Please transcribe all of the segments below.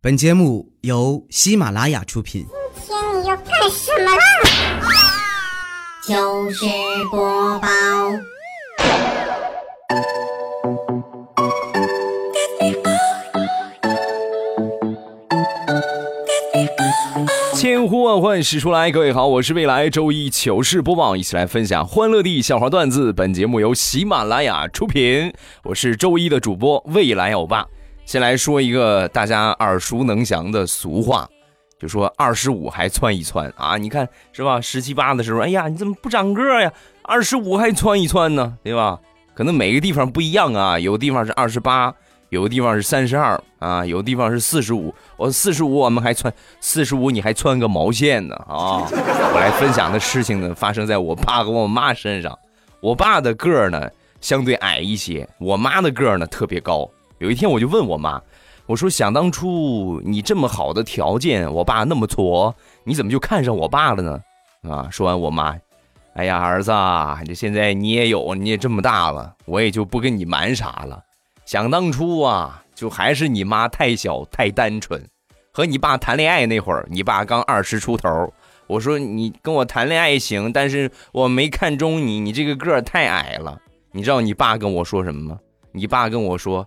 本节目由喜马拉雅出品。今天你要干什么啦？糗事播报，千呼万唤始出来，各位好，我是未来周一糗事播报，一起来分享欢乐地笑话段子。本节目由喜马拉雅出品，我是周一的主播未来欧巴。先来说一个大家耳熟能详的俗话，就说二十五还窜一窜啊！你看是吧？十七八的时候，哎呀，你怎么不长个呀？二十五还窜一窜呢，对吧？可能每个地方不一样啊，有地方是二十八。有的地方是三十二啊，有的地方是四十五。我四十五，我们还窜四十五，你还窜个毛线呢啊！我来分享的事情呢，发生在我爸和我妈身上。我爸的个儿呢相对矮一些，我妈的个儿呢特别高。有一天我就问我妈，我说想当初你这么好的条件，我爸那么矬，你怎么就看上我爸了呢？啊！说完我妈，哎呀儿子，这现在你也有，你也这么大了，我也就不跟你瞒啥了。想当初啊，就还是你妈太小太单纯，和你爸谈恋爱那会儿，你爸刚二十出头。我说你跟我谈恋爱行，但是我没看中你，你这个个儿太矮了。你知道你爸跟我说什么吗？你爸跟我说：“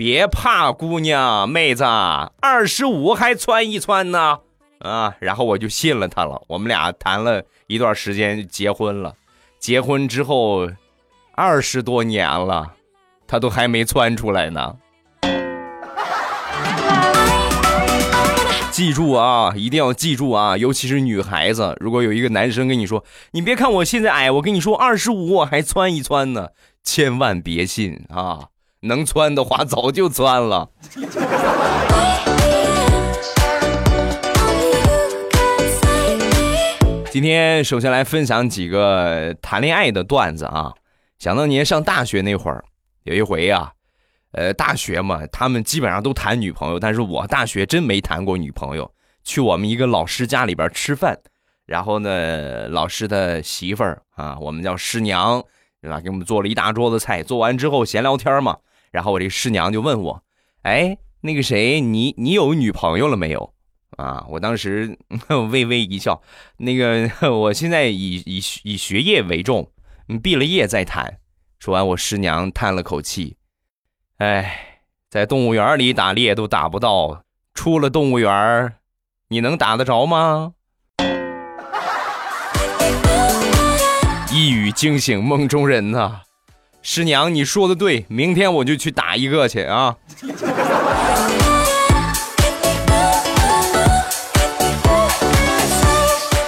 别怕，姑娘妹子，二十五还窜一窜呢。”啊，然后我就信了他了。我们俩谈了一段时间，结婚了。结婚之后，二十多年了。他都还没窜出来呢。记住啊，一定要记住啊！尤其是女孩子，如果有一个男生跟你说：“你别看我现在矮，我跟你说二十五我还窜一窜呢。”千万别信啊！能窜的话早就窜了。今天首先来分享几个谈恋爱的段子啊！想当年上大学那会儿。有一回啊，呃，大学嘛，他们基本上都谈女朋友，但是我大学真没谈过女朋友。去我们一个老师家里边吃饭，然后呢，老师的媳妇儿啊，我们叫师娘，对吧？给我们做了一大桌子菜，做完之后闲聊天嘛，然后我这师娘就问我，哎，那个谁，你你有女朋友了没有？啊，我当时 微微一笑，那个我现在以以以学业为重，毕了业再谈。说完，我师娘叹了口气：“哎，在动物园里打猎都打不到，出了动物园，你能打得着吗？” 一语惊醒梦中人呐！师娘，你说的对，明天我就去打一个去啊！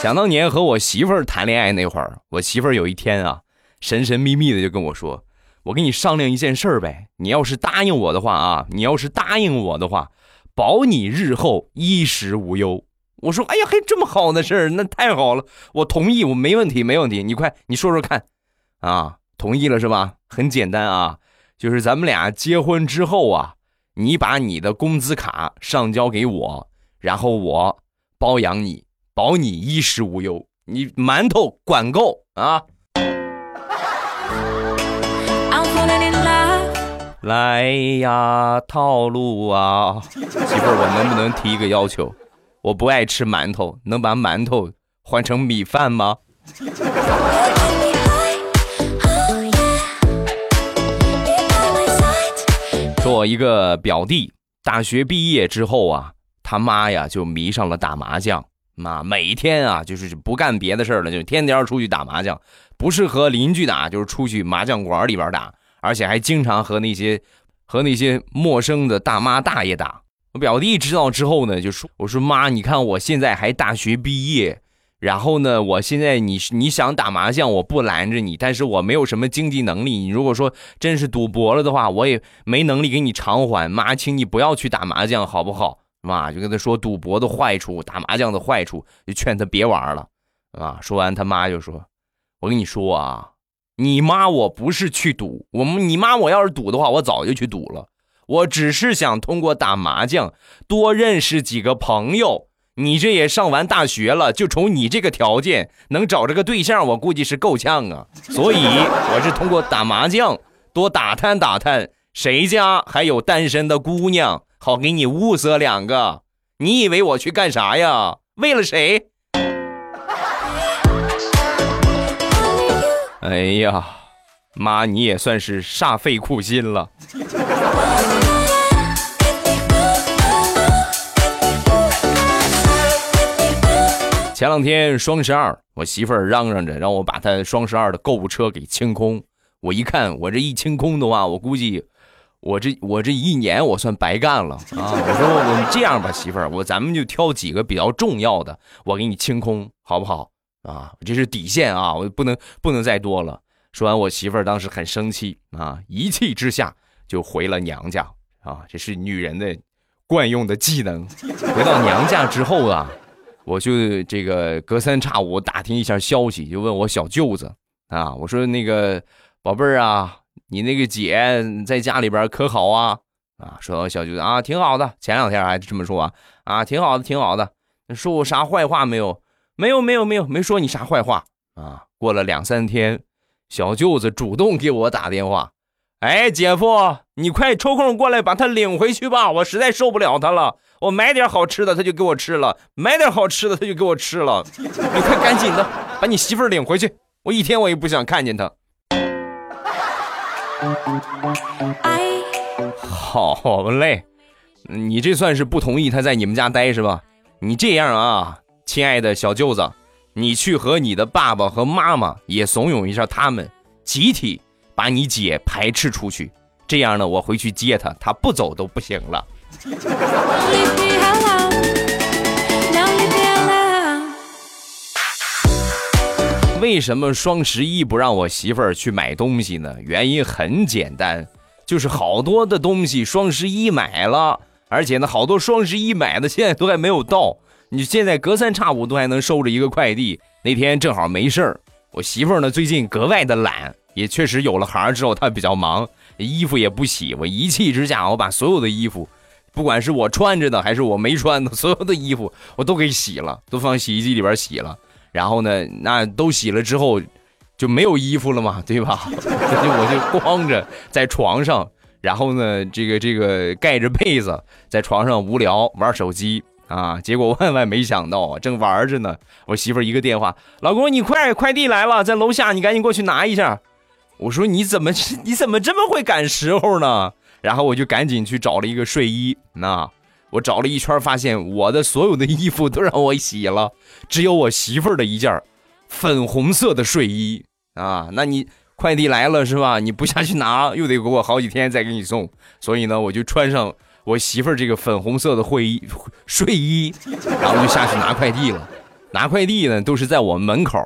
想当年和我媳妇儿谈恋爱那会儿，我媳妇儿有一天啊。神神秘秘的就跟我说：“我跟你商量一件事儿呗，你要是答应我的话啊，你要是答应我的话，保你日后衣食无忧。”我说：“哎呀，还这么好的事儿，那太好了，我同意，我没问题，没问题。你快，你说说看，啊，同意了是吧？很简单啊，就是咱们俩结婚之后啊，你把你的工资卡上交给我，然后我包养你，保你衣食无忧，你馒头管够啊。”来呀，套路啊！媳妇儿，我能不能提一个要求？我不爱吃馒头，能把馒头换成米饭吗？我一个表弟，大学毕业之后啊，他妈呀就迷上了打麻将，妈每天啊就是不干别的事了，就天天出去打麻将，不是和邻居打，就是出去麻将馆里边打。而且还经常和那些和那些陌生的大妈大爷打。我表弟知道之后呢，就说：“我说妈，你看我现在还大学毕业，然后呢，我现在你你想打麻将，我不拦着你，但是我没有什么经济能力。你如果说真是赌博了的话，我也没能力给你偿还。妈，请你不要去打麻将，好不好？妈就跟他说赌博的坏处，打麻将的坏处，就劝他别玩了。啊，说完他妈就说：我跟你说啊。”你妈我不是去赌，我们你妈我要是赌的话，我早就去赌了。我只是想通过打麻将多认识几个朋友。你这也上完大学了，就瞅你这个条件，能找着个对象，我估计是够呛啊。所以我是通过打麻将多打探打探，谁家还有单身的姑娘，好给你物色两个。你以为我去干啥呀？为了谁？哎呀，妈，你也算是煞费苦心了。前两天双十二，我媳妇儿嚷嚷着让我把她双十二的购物车给清空。我一看，我这一清空的话，我估计我这我这一年我算白干了啊！我说我这样吧，媳妇儿，我咱们就挑几个比较重要的，我给你清空，好不好？啊，这是底线啊，我不能不能再多了。说完，我媳妇儿当时很生气啊，一气之下就回了娘家啊，这是女人的惯用的技能。回到娘家之后啊。我就这个隔三差五打听一下消息，就问我小舅子啊，我说那个宝贝儿啊，你那个姐在家里边可好啊？啊，说我小舅子啊，挺好的，前两天还这么说啊，啊，挺好的，挺好的，说我啥坏话没有？没有，没有，没有，没说你啥坏话啊。过了两三天，小舅子主动给我打电话，哎，姐夫，你快抽空过来把他领回去吧，我实在受不了他了。我买点好吃的，他就给我吃了；买点好吃的，他就给我吃了。你快赶紧的，把你媳妇儿领回去。我一天我也不想看见他。好嘞，你这算是不同意他在你们家待是吧？你这样啊，亲爱的小舅子，你去和你的爸爸和妈妈也怂恿一下他们，集体把你姐排斥出去。这样呢，我回去接她，她不走都不行了。为什么双十一不让我媳妇儿去买东西呢？原因很简单，就是好多的东西双十一买了，而且呢，好多双十一买的现在都还没有到。你现在隔三差五都还能收着一个快递。那天正好没事儿，我媳妇儿呢最近格外的懒，也确实有了孩儿之后她比较忙，衣服也不洗。我一气之下，我把所有的衣服。不管是我穿着的还是我没穿的，所有的衣服我都给洗了，都放洗衣机里边洗了。然后呢，那都洗了之后，就没有衣服了嘛，对吧？就我就光着在床上，然后呢，这个这个盖着被子在床上无聊玩手机啊。结果万万没想到啊，正玩着呢，我媳妇一个电话，老公你快，快递来了，在楼下，你赶紧过去拿一下。我说你怎么 你怎么这么会赶时候呢？然后我就赶紧去找了一个睡衣，那我找了一圈，发现我的所有的衣服都让我洗了，只有我媳妇儿的一件粉红色的睡衣啊。那你快递来了是吧？你不下去拿，又得给我好几天再给你送。所以呢，我就穿上我媳妇儿这个粉红色的会衣睡衣，然后就下去拿快递了。拿快递呢，都是在我门口，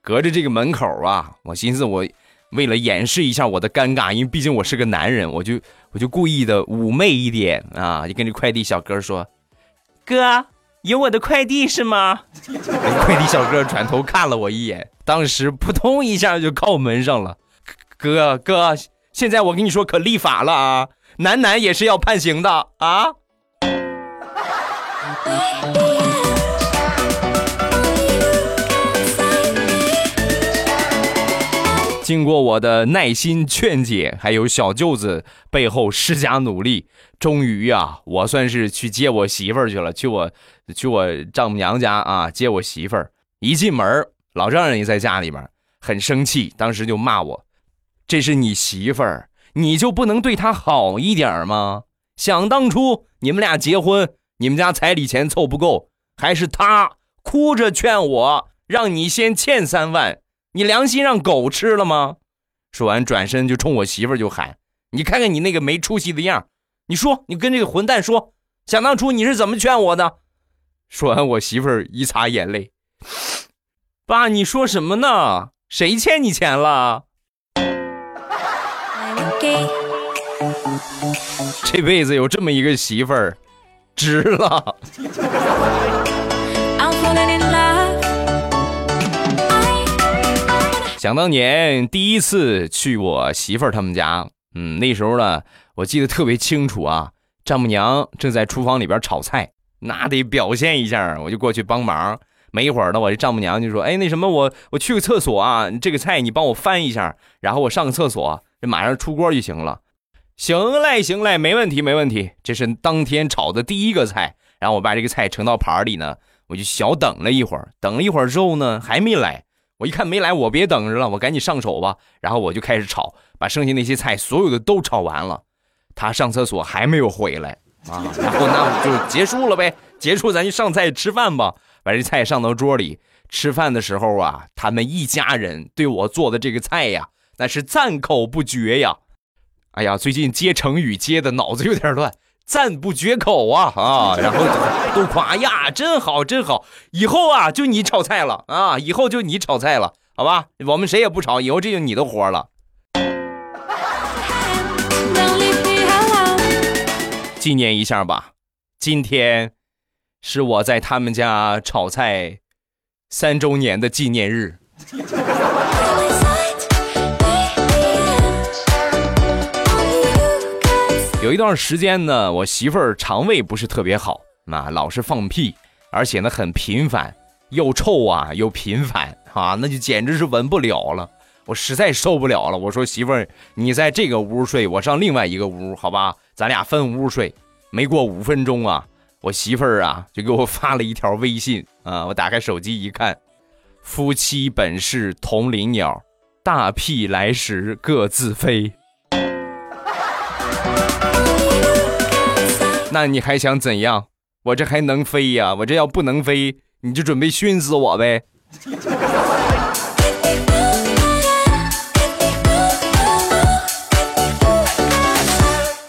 隔着这个门口啊。我寻思我。为了掩饰一下我的尴尬，因为毕竟我是个男人，我就我就故意的妩媚一点啊，就跟这快递小哥说：“哥，有我的快递是吗？”快递小哥转头看了我一眼，当时扑通一下就靠门上了。哥哥，现在我跟你说可立法了啊，男男也是要判刑的啊。经过我的耐心劝解，还有小舅子背后施加努力，终于呀，我算是去接我媳妇儿去了。去我去我丈母娘家啊，接我媳妇儿。一进门，老丈人也在家里边，很生气，当时就骂我：“这是你媳妇儿，你就不能对她好一点吗？想当初你们俩结婚，你们家彩礼钱凑不够，还是她哭着劝我，让你先欠三万。”你良心让狗吃了吗？说完，转身就冲我媳妇儿就喊：“你看看你那个没出息的样你说，你跟这个混蛋说，想当初你是怎么劝我的？”说完，我媳妇儿一擦眼泪：“爸，你说什么呢？谁欠你钱了？这辈子有这么一个媳妇儿，值了。”想当年第一次去我媳妇儿他们家，嗯，那时候呢，我记得特别清楚啊。丈母娘正在厨房里边炒菜，那得表现一下，我就过去帮忙。没一会儿呢，我这丈母娘就说：“哎，那什么，我我去个厕所啊，这个菜你帮我翻一下，然后我上个厕所，这马上出锅就行了。”行嘞，行嘞，没问题，没问题。这是当天炒的第一个菜，然后我把这个菜盛到盘里呢，我就小等了一会儿。等了一会儿之后呢，还没来。我一看没来，我别等着了，我赶紧上手吧。然后我就开始炒，把剩下那些菜所有的都炒完了。他上厕所还没有回来啊，然后那就结束了呗，结束咱就上菜吃饭吧。把这菜上到桌里，吃饭的时候啊，他们一家人对我做的这个菜呀，那是赞口不绝呀。哎呀，最近接成语接的脑子有点乱，赞不绝口啊啊！然后都夸呀，真好真好，以后啊就你炒菜了啊，以后就你炒菜了，好吧？我们谁也不炒，以后这就你的活了。纪念一下吧，今天是我在他们家炒菜三周年的纪念日。有一段时间呢，我媳妇儿肠胃不是特别好，啊，老是放屁，而且呢很频繁，又臭啊又频繁啊，那就简直是闻不了了。我实在受不了了，我说媳妇儿，你在这个屋睡，我上另外一个屋，好吧？咱俩分屋睡。没过五分钟啊，我媳妇儿啊就给我发了一条微信啊，我打开手机一看，夫妻本是同林鸟，大屁来时各自飞。那你还想怎样？我这还能飞呀？我这要不能飞，你就准备熏死我呗。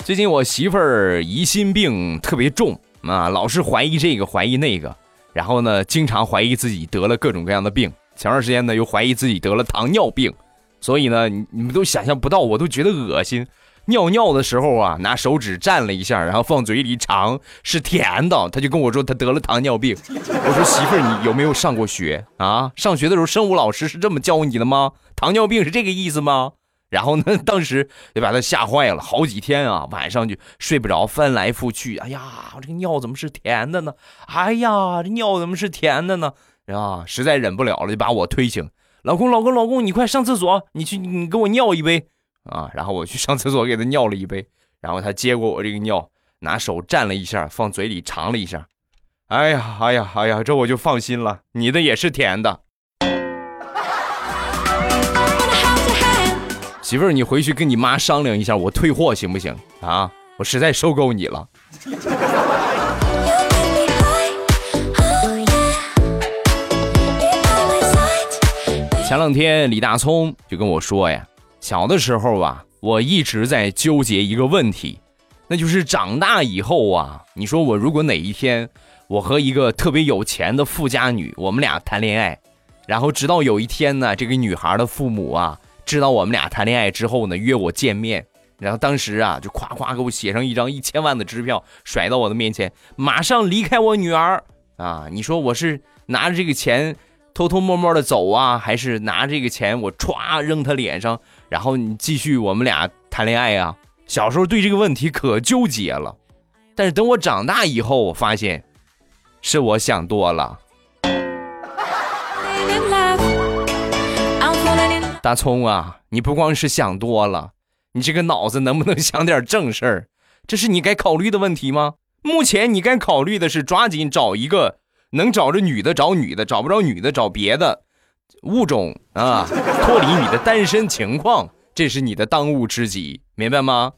最近我媳妇儿疑心病特别重啊，老是怀疑这个怀疑那个，然后呢，经常怀疑自己得了各种各样的病。前段时间呢，又怀疑自己得了糖尿病，所以呢，你你们都想象不到，我都觉得恶心。尿尿的时候啊，拿手指蘸了一下，然后放嘴里尝，是甜的。他就跟我说他得了糖尿病。我说媳妇儿，你有没有上过学啊？上学的时候生物老师是这么教你的吗？糖尿病是这个意思吗？然后呢？当时就把他吓坏了，好几天啊，晚上就睡不着，翻来覆去。哎呀，我这个尿怎么是甜的呢？哎呀，这尿怎么是甜的呢？啊，实在忍不了了，就把我推醒。老公，老公，老公，你快上厕所，你去，你给我尿一杯啊！然后我去上厕所给他尿了一杯，然后他接过我这个尿，拿手蘸了一下，放嘴里尝了一下。哎呀，哎呀，哎呀，这我就放心了，你的也是甜的。媳妇儿，你回去跟你妈商量一下，我退货行不行啊？我实在受够你了。前两天李大聪就跟我说呀，小的时候啊，我一直在纠结一个问题，那就是长大以后啊，你说我如果哪一天我和一个特别有钱的富家女，我们俩谈恋爱，然后直到有一天呢，这个女孩的父母啊。知道我们俩谈恋爱之后呢，约我见面，然后当时啊，就夸夸给我写上一张一千万的支票，甩到我的面前，马上离开我女儿啊！你说我是拿着这个钱偷偷摸摸的走啊，还是拿这个钱我歘扔他脸上，然后你继续我们俩谈恋爱啊？小时候对这个问题可纠结了，但是等我长大以后，我发现是我想多了。大葱啊，你不光是想多了，你这个脑子能不能想点正事儿？这是你该考虑的问题吗？目前你该考虑的是抓紧找一个能找着女的找女的，找不着女的找别的物种啊，脱离你的单身情况，这是你的当务之急，明白吗？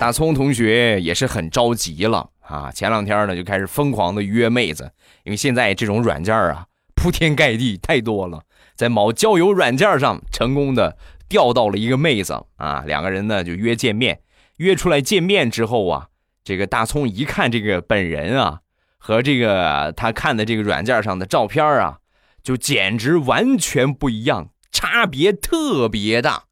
大葱同学也是很着急了啊！前两天呢就开始疯狂的约妹子，因为现在这种软件啊铺天盖地太多了，在某交友软件上成功的钓到了一个妹子啊，两个人呢就约见面，约出来见面之后啊，这个大葱一看这个本人啊和这个他看的这个软件上的照片啊，就简直完全不一样，差别特别大。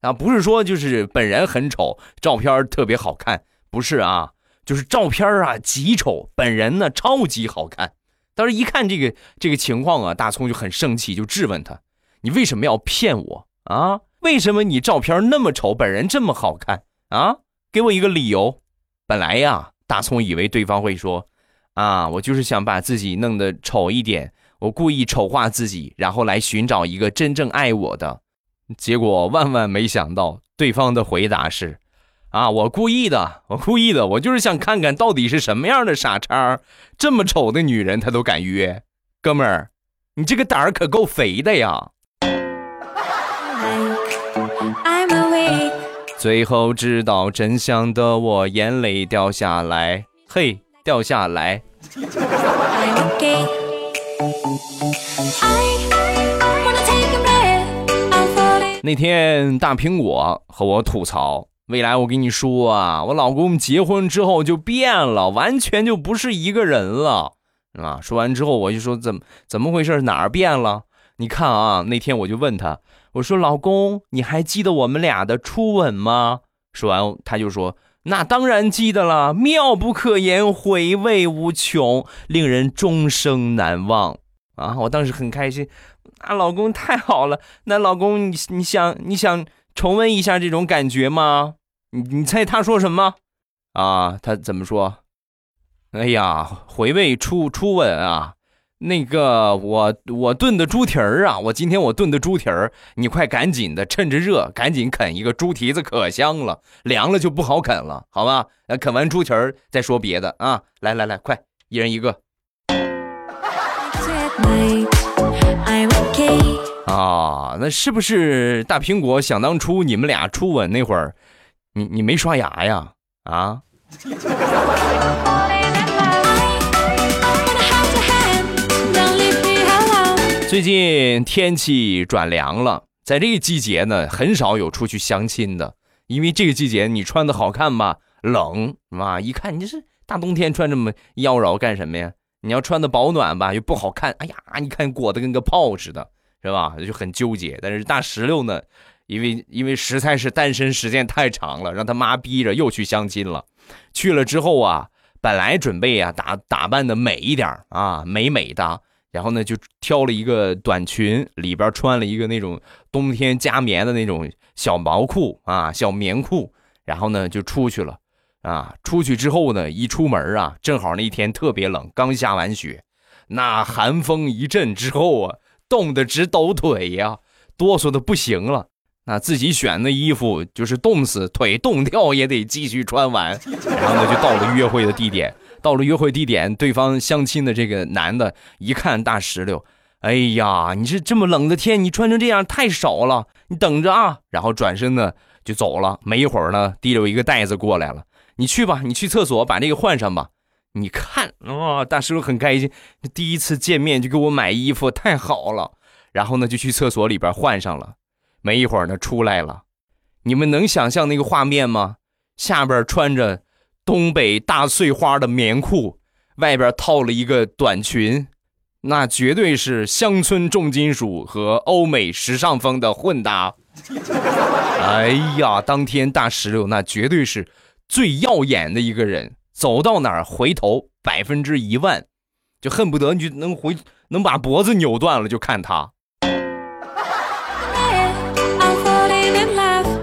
啊，不是说就是本人很丑，照片特别好看，不是啊，就是照片啊极丑，本人呢超级好看。当时一看这个这个情况啊，大葱就很生气，就质问他：“你为什么要骗我啊？为什么你照片那么丑，本人这么好看啊？给我一个理由。”本来呀，大葱以为对方会说：“啊，我就是想把自己弄得丑一点，我故意丑化自己，然后来寻找一个真正爱我的。结果万万没想到，对方的回答是：啊，我故意的，我故意的，我就是想看看到底是什么样的傻叉，这么丑的女人他都敢约。哥们儿，你这个胆儿可够肥的呀！最后知道真相的我，眼泪掉下来，嘿，掉下来。那天大苹果和我吐槽，未来我跟你说啊，我老公结婚之后就变了，完全就不是一个人了啊！说完之后我就说怎么怎么回事？哪儿变了？你看啊，那天我就问他。我说：“老公，你还记得我们俩的初吻吗？”说完，他就说：“那当然记得了，妙不可言，回味无穷，令人终生难忘。”啊，我当时很开心，啊，老公太好了。那老公，你你想你想重温一下这种感觉吗？你你猜他说什么？啊，他怎么说？哎呀，回味初初吻啊！那个我我炖的猪蹄儿啊，我今天我炖的猪蹄儿，你快赶紧的，趁着热赶紧啃一个猪蹄子，可香了，凉了就不好啃了，好吧？那啃完猪蹄儿再说别的啊！来来来，快，一人一个。啊，那是不是大苹果？想当初你们俩初吻那会儿，你你没刷牙呀？啊？最近天气转凉了，在这个季节呢，很少有出去相亲的，因为这个季节你穿的好看吧，冷是吧？一看你这是大冬天穿这么妖娆干什么呀？你要穿的保暖吧，又不好看。哎呀，你看裹得跟个炮似的，是吧？就很纠结。但是大石榴呢，因为因为实在是单身时间太长了，让他妈逼着又去相亲了。去了之后啊，本来准备啊打打扮的美一点啊，美美的。然后呢，就挑了一个短裙，里边穿了一个那种冬天加棉的那种小毛裤啊，小棉裤。然后呢，就出去了，啊，出去之后呢，一出门啊，正好那天特别冷，刚下完雪，那寒风一阵之后啊，冻得直抖腿呀，哆嗦的不行了。那自己选的衣服就是冻死，腿冻掉也得继续穿完。然后呢，就到了约会的地点。到了约会地点，对方相亲的这个男的一看大石榴，哎呀，你这这么冷的天，你穿成这样太少了，你等着啊！然后转身呢就走了。没一会儿呢，提溜一个袋子过来了，你去吧，你去厕所把这个换上吧。你看，哇，大石榴很开心，第一次见面就给我买衣服，太好了。然后呢，就去厕所里边换上了。没一会儿呢，出来了，你们能想象那个画面吗？下边穿着。东北大碎花的棉裤，外边套了一个短裙，那绝对是乡村重金属和欧美时尚风的混搭。哎呀，当天大石榴那绝对是最耀眼的一个人，走到哪儿回头百分之一万，就恨不得你就能回能把脖子扭断了，就看他。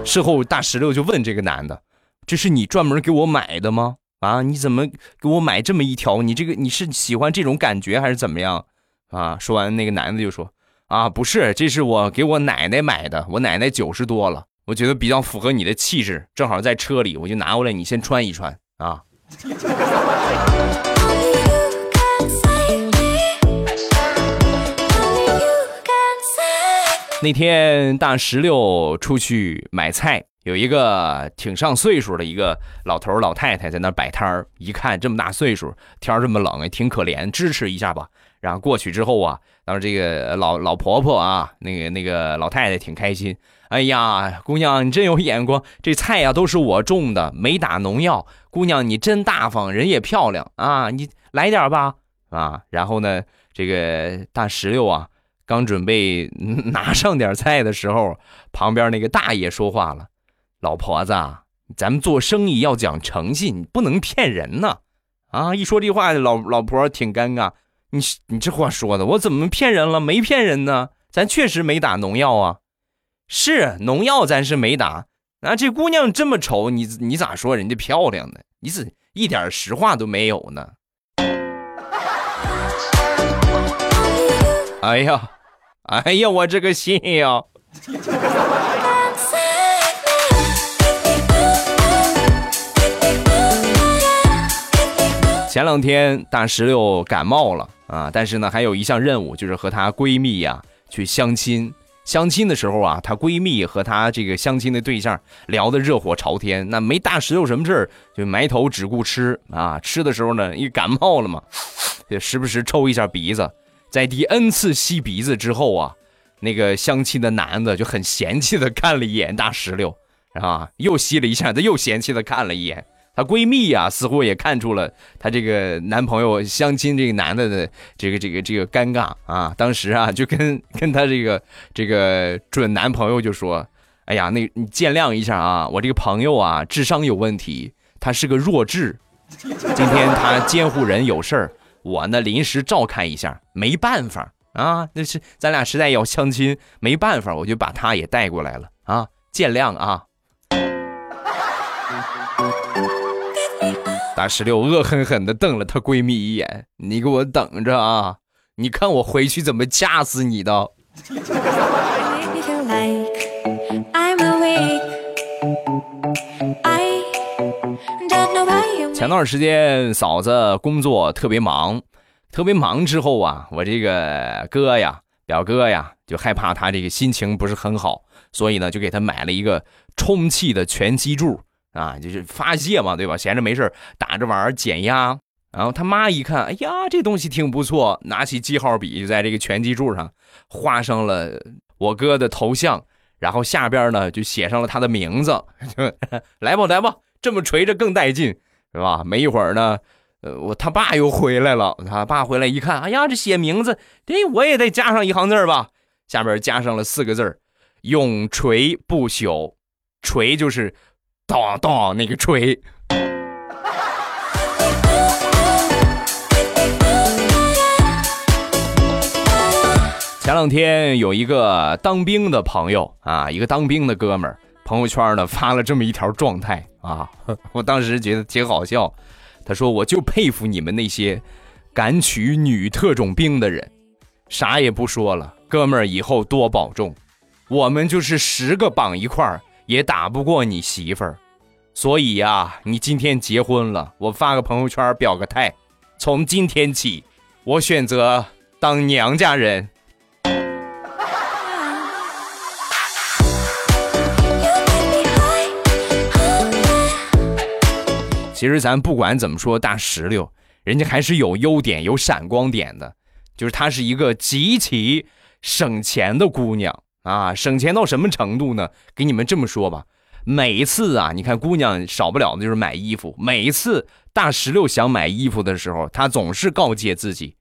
事后大石榴就问这个男的。这是你专门给我买的吗？啊，你怎么给我买这么一条？你这个你是喜欢这种感觉还是怎么样？啊，说完那个男的就说：“啊，不是，这是我给我奶奶买的，我奶奶九十多了，我觉得比较符合你的气质，正好在车里，我就拿过来，你先穿一穿啊。”那天大石榴出去买菜。有一个挺上岁数的一个老头老太太在那摆摊儿，一看这么大岁数，天这么冷，也挺可怜，支持一下吧。然后过去之后啊，当时这个老老婆婆啊，那个那个老太太挺开心。哎呀，姑娘你真有眼光，这菜呀都是我种的，没打农药。姑娘你真大方，人也漂亮啊，你来点吧啊。然后呢，这个大石榴啊，刚准备拿上点菜的时候，旁边那个大爷说话了。老婆子，咱们做生意要讲诚信，不能骗人呢。啊，一说这话，老老婆挺尴尬。你你这话说的，我怎么骗人了？没骗人呢，咱确实没打农药啊。是农药，咱是没打。啊，这姑娘这么丑，你你咋说人家漂亮呢？你怎一点实话都没有呢？哎呀，哎呀，我这个心呀！前两天大石榴感冒了啊，但是呢，还有一项任务就是和她闺蜜呀去相亲。相亲的时候啊，她闺蜜和她这个相亲的对象聊得热火朝天，那没大石榴什么事儿，就埋头只顾吃啊。吃的时候呢，一感冒了嘛，就时不时抽一下鼻子。在第 N 次吸鼻子之后啊，那个相亲的男的就很嫌弃的看了一眼大石榴，啊，又吸了一下，他又嫌弃的看了一眼。她闺蜜呀，似乎也看出了她这个男朋友相亲这个男的的这个这个这个尴尬啊。当时啊，就跟跟她这个这个准男朋友就说：“哎呀，那你见谅一下啊，我这个朋友啊，智商有问题，他是个弱智。今天他监护人有事儿，我呢临时照看一下，没办法啊。那是咱俩实在要相亲，没办法，我就把他也带过来了啊，见谅啊。”大石榴恶狠狠地瞪了她闺蜜一眼：“你给我等着啊！你看我回去怎么掐死你的！”前段时间嫂子工作特别忙，特别忙之后啊，我这个哥呀、表哥呀，就害怕他这个心情不是很好，所以呢，就给他买了一个充气的拳击柱。啊，就是发泄嘛，对吧？闲着没事打着玩减压。然后他妈一看，哎呀，这东西挺不错，拿起记号笔就在这个拳击柱上画上了我哥的头像，然后下边呢就写上了他的名字。来吧，来吧，这么锤着更带劲，是吧？没一会儿呢，呃，我他爸又回来了。他爸回来一看，哎呀，这写名字，这我也得加上一行字吧？下边加上了四个字永垂不朽。锤就是。当当，那个锤。前两天有一个当兵的朋友啊，一个当兵的哥们儿，朋友圈呢发了这么一条状态啊，我当时觉得挺好笑。他说：“我就佩服你们那些敢娶女特种兵的人，啥也不说了，哥们儿以后多保重。我们就是十个绑一块儿。”也打不过你媳妇儿，所以呀，你今天结婚了，我发个朋友圈表个态。从今天起，我选择当娘家人。其实咱不管怎么说，大石榴人家还是有优点、有闪光点的，就是她是一个极其省钱的姑娘。啊，省钱到什么程度呢？给你们这么说吧，每一次啊，你看姑娘少不了的就是买衣服。每一次大石榴想买衣服的时候，她总是告诫自己：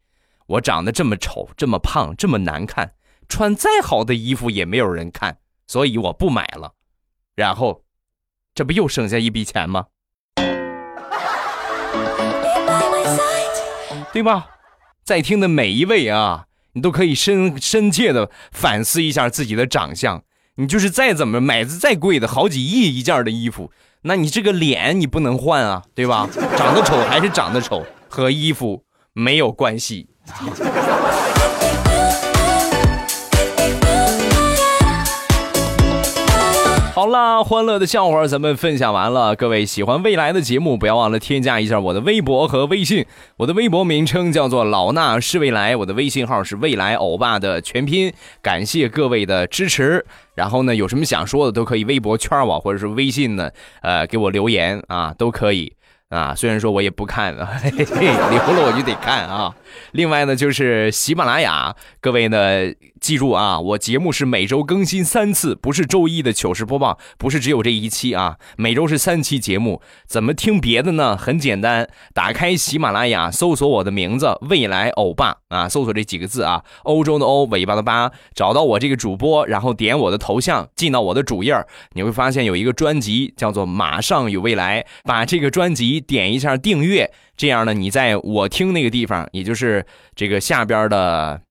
我长得这么丑，这么胖，这么难看，穿再好的衣服也没有人看，所以我不买了。然后，这不又省下一笔钱吗？对吧？在听的每一位啊。你都可以深深切的反思一下自己的长相。你就是再怎么买的再贵的好几亿一件的衣服，那你这个脸你不能换啊，对吧？长得丑还是长得丑，和衣服没有关系。好啦，欢乐的笑话咱们分享完了。各位喜欢未来的节目，不要忘了添加一下我的微博和微信。我的微博名称叫做老衲是未来，我的微信号是未来欧巴的全拼。感谢各位的支持。然后呢，有什么想说的都可以微博圈我，或者是微信呢，呃，给我留言啊，都可以。啊，虽然说我也不看，留了我就得看啊。另外呢，就是喜马拉雅，各位呢记住啊，我节目是每周更新三次，不是周一的糗事播报，不是只有这一期啊，每周是三期节目。怎么听别的呢？很简单，打开喜马拉雅，搜索我的名字“未来欧巴”啊，搜索这几个字啊，欧洲的欧，尾巴的巴，找到我这个主播，然后点我的头像，进到我的主页，你会发现有一个专辑叫做《马上有未来》，把这个专辑。点一下订阅，这样呢，你在我听那个地方，也就是这个下边的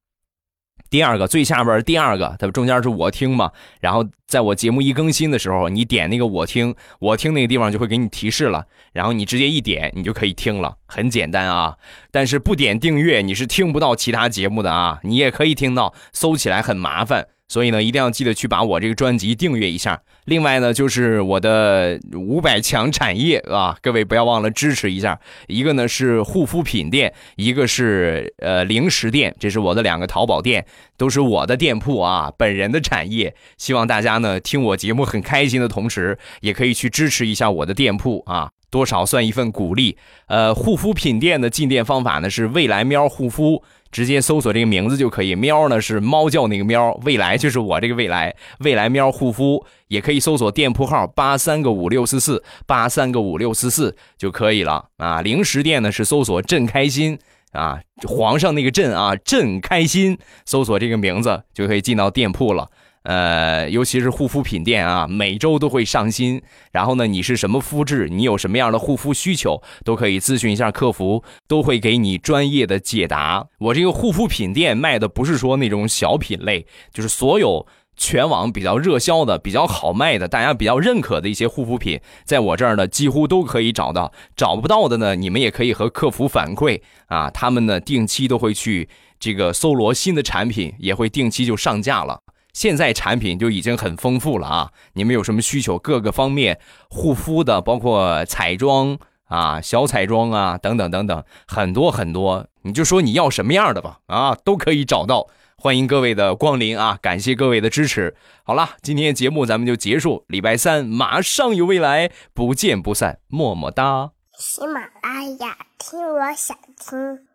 第二个最下边第二个，它中间是我听嘛，然后在我节目一更新的时候，你点那个我听，我听那个地方就会给你提示了，然后你直接一点，你就可以听了，很简单啊。但是不点订阅，你是听不到其他节目的啊，你也可以听到，搜起来很麻烦。所以呢，一定要记得去把我这个专辑订阅一下。另外呢，就是我的五百强产业啊，各位不要忘了支持一下。一个呢是护肤品店，一个是呃零食店，这是我的两个淘宝店，都是我的店铺啊，本人的产业。希望大家呢听我节目很开心的同时，也可以去支持一下我的店铺啊。多少算一份鼓励。呃，护肤品店的进店方法呢是未来喵护肤，直接搜索这个名字就可以。喵呢是猫叫那个喵，未来就是我这个未来，未来喵护肤也可以搜索店铺号八三个五六四四八三个五六四四就可以了啊。零食店呢是搜索朕开心啊，皇上那个朕啊，朕开心，搜索这个名字就可以进到店铺了。呃，尤其是护肤品店啊，每周都会上新。然后呢，你是什么肤质，你有什么样的护肤需求，都可以咨询一下客服，都会给你专业的解答。我这个护肤品店卖的不是说那种小品类，就是所有全网比较热销的、比较好卖的、大家比较认可的一些护肤品，在我这儿呢几乎都可以找到。找不到的呢，你们也可以和客服反馈啊，他们呢定期都会去这个搜罗新的产品，也会定期就上架了。现在产品就已经很丰富了啊！你们有什么需求？各个方面护肤的，包括彩妆啊、小彩妆啊等等等等，很多很多。你就说你要什么样的吧，啊，都可以找到。欢迎各位的光临啊！感谢各位的支持。好了，今天节目咱们就结束。礼拜三马上有未来，不见不散，么么哒。喜马拉雅听，我想听。